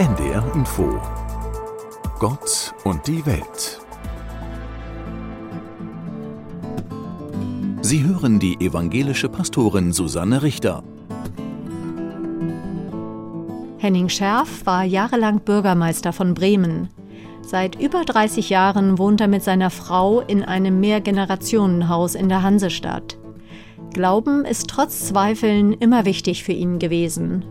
NDR Info Gott und die Welt Sie hören die evangelische Pastorin Susanne Richter. Henning Scherf war jahrelang Bürgermeister von Bremen. Seit über 30 Jahren wohnt er mit seiner Frau in einem Mehrgenerationenhaus in der Hansestadt. Glauben ist trotz Zweifeln immer wichtig für ihn gewesen.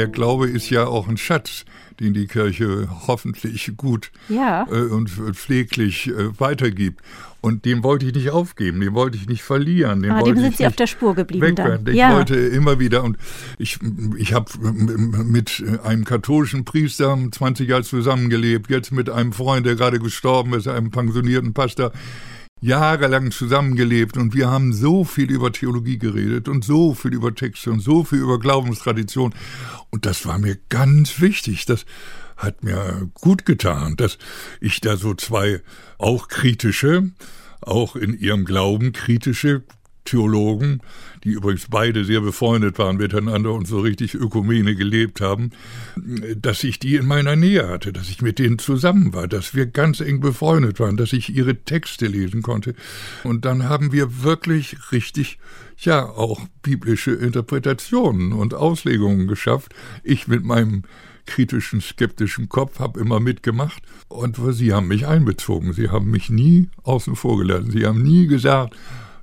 Der Glaube ist ja auch ein Schatz, den die Kirche hoffentlich gut ja. äh, und pfleglich äh, weitergibt. Und den wollte ich nicht aufgeben, den wollte ich nicht verlieren. Den ah, dem sind ich Sie auf der Spur geblieben dann. Ich ja. wollte immer wieder, und ich, ich habe mit einem katholischen Priester 20 Jahre zusammengelebt, jetzt mit einem Freund, der gerade gestorben ist, einem pensionierten Pastor, jahrelang zusammengelebt und wir haben so viel über Theologie geredet und so viel über Texte und so viel über Glaubenstradition. Und das war mir ganz wichtig. Das hat mir gut getan, dass ich da so zwei auch kritische, auch in ihrem Glauben kritische Theologen, die übrigens beide sehr befreundet waren miteinander und so richtig Ökumene gelebt haben, dass ich die in meiner Nähe hatte, dass ich mit denen zusammen war, dass wir ganz eng befreundet waren, dass ich ihre Texte lesen konnte. Und dann haben wir wirklich richtig, ja, auch biblische Interpretationen und Auslegungen geschafft. Ich mit meinem kritischen, skeptischen Kopf habe immer mitgemacht und sie haben mich einbezogen. Sie haben mich nie außen vor gelassen. Sie haben nie gesagt,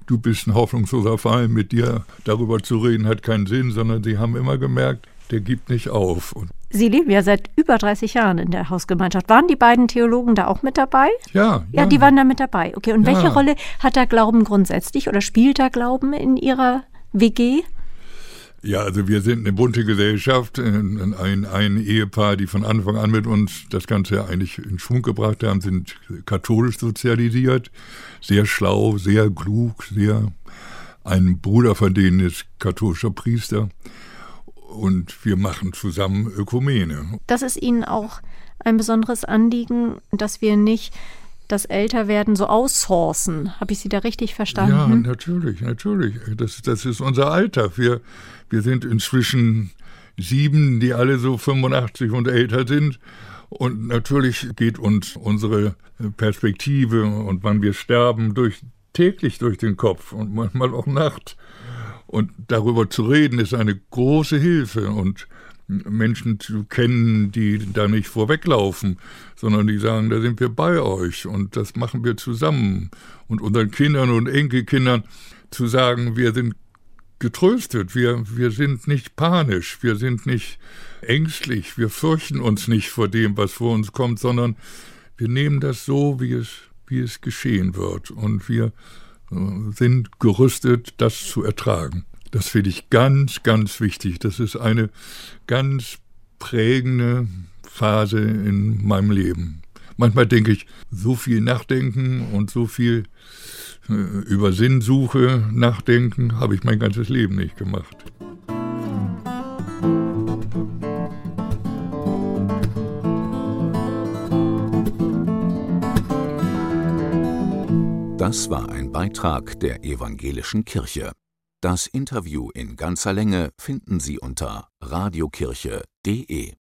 du bist ein hoffnungsloser Fall, mit dir darüber zu reden hat keinen Sinn, sondern sie haben immer gemerkt, der gibt nicht auf. Und Sie leben ja seit über 30 Jahren in der Hausgemeinschaft. Waren die beiden Theologen da auch mit dabei? Ja. Ja, die waren da mit dabei. Okay, und Ja. welche Rolle hat der Glauben grundsätzlich oder spielt der Glauben in Ihrer WG? Ja, also wir sind eine bunte Gesellschaft, ein, ein, ein Ehepaar, die von Anfang an mit uns das Ganze eigentlich in Schwung gebracht haben, sind katholisch sozialisiert, sehr schlau, sehr klug, sehr. Ein Bruder von denen ist katholischer Priester und wir machen zusammen Ökumene. Das ist Ihnen auch ein besonderes Anliegen, dass wir nicht das Älterwerden so aussourcen. Habe ich Sie da richtig Ja, verstanden? natürlich, natürlich. Das, das ist unser Alter. Wir, wir sind inzwischen sieben, die alle so 85 und älter sind. Und natürlich geht uns unsere Perspektive und wann wir sterben durch, täglich durch den Kopf und manchmal auch Nacht. Und darüber zu reden ist eine große Hilfe und Menschen zu kennen, die da nicht vorweglaufen, sondern die sagen, da sind wir bei euch und das machen wir zusammen. Und unseren Kindern und Enkelkindern zu sagen, wir sind getröstet, wir, wir sind nicht panisch, wir sind nicht ängstlich, wir fürchten uns nicht vor dem, was vor uns kommt, sondern wir nehmen das so, wie es, wie es geschehen wird. Und wir äh, sind gerüstet, das zu ertragen. Das finde ich ganz, ganz wichtig. Das ist eine ganz prägende Phase in meinem Leben. Manchmal denke ich, so viel nachdenken und so viel äh, über Sinnsuche nachdenken habe ich mein ganzes Leben nicht gemacht. Das war ein Beitrag der evangelischen Kirche. Das Interview in ganzer Länge finden Sie unter radiokirche.de.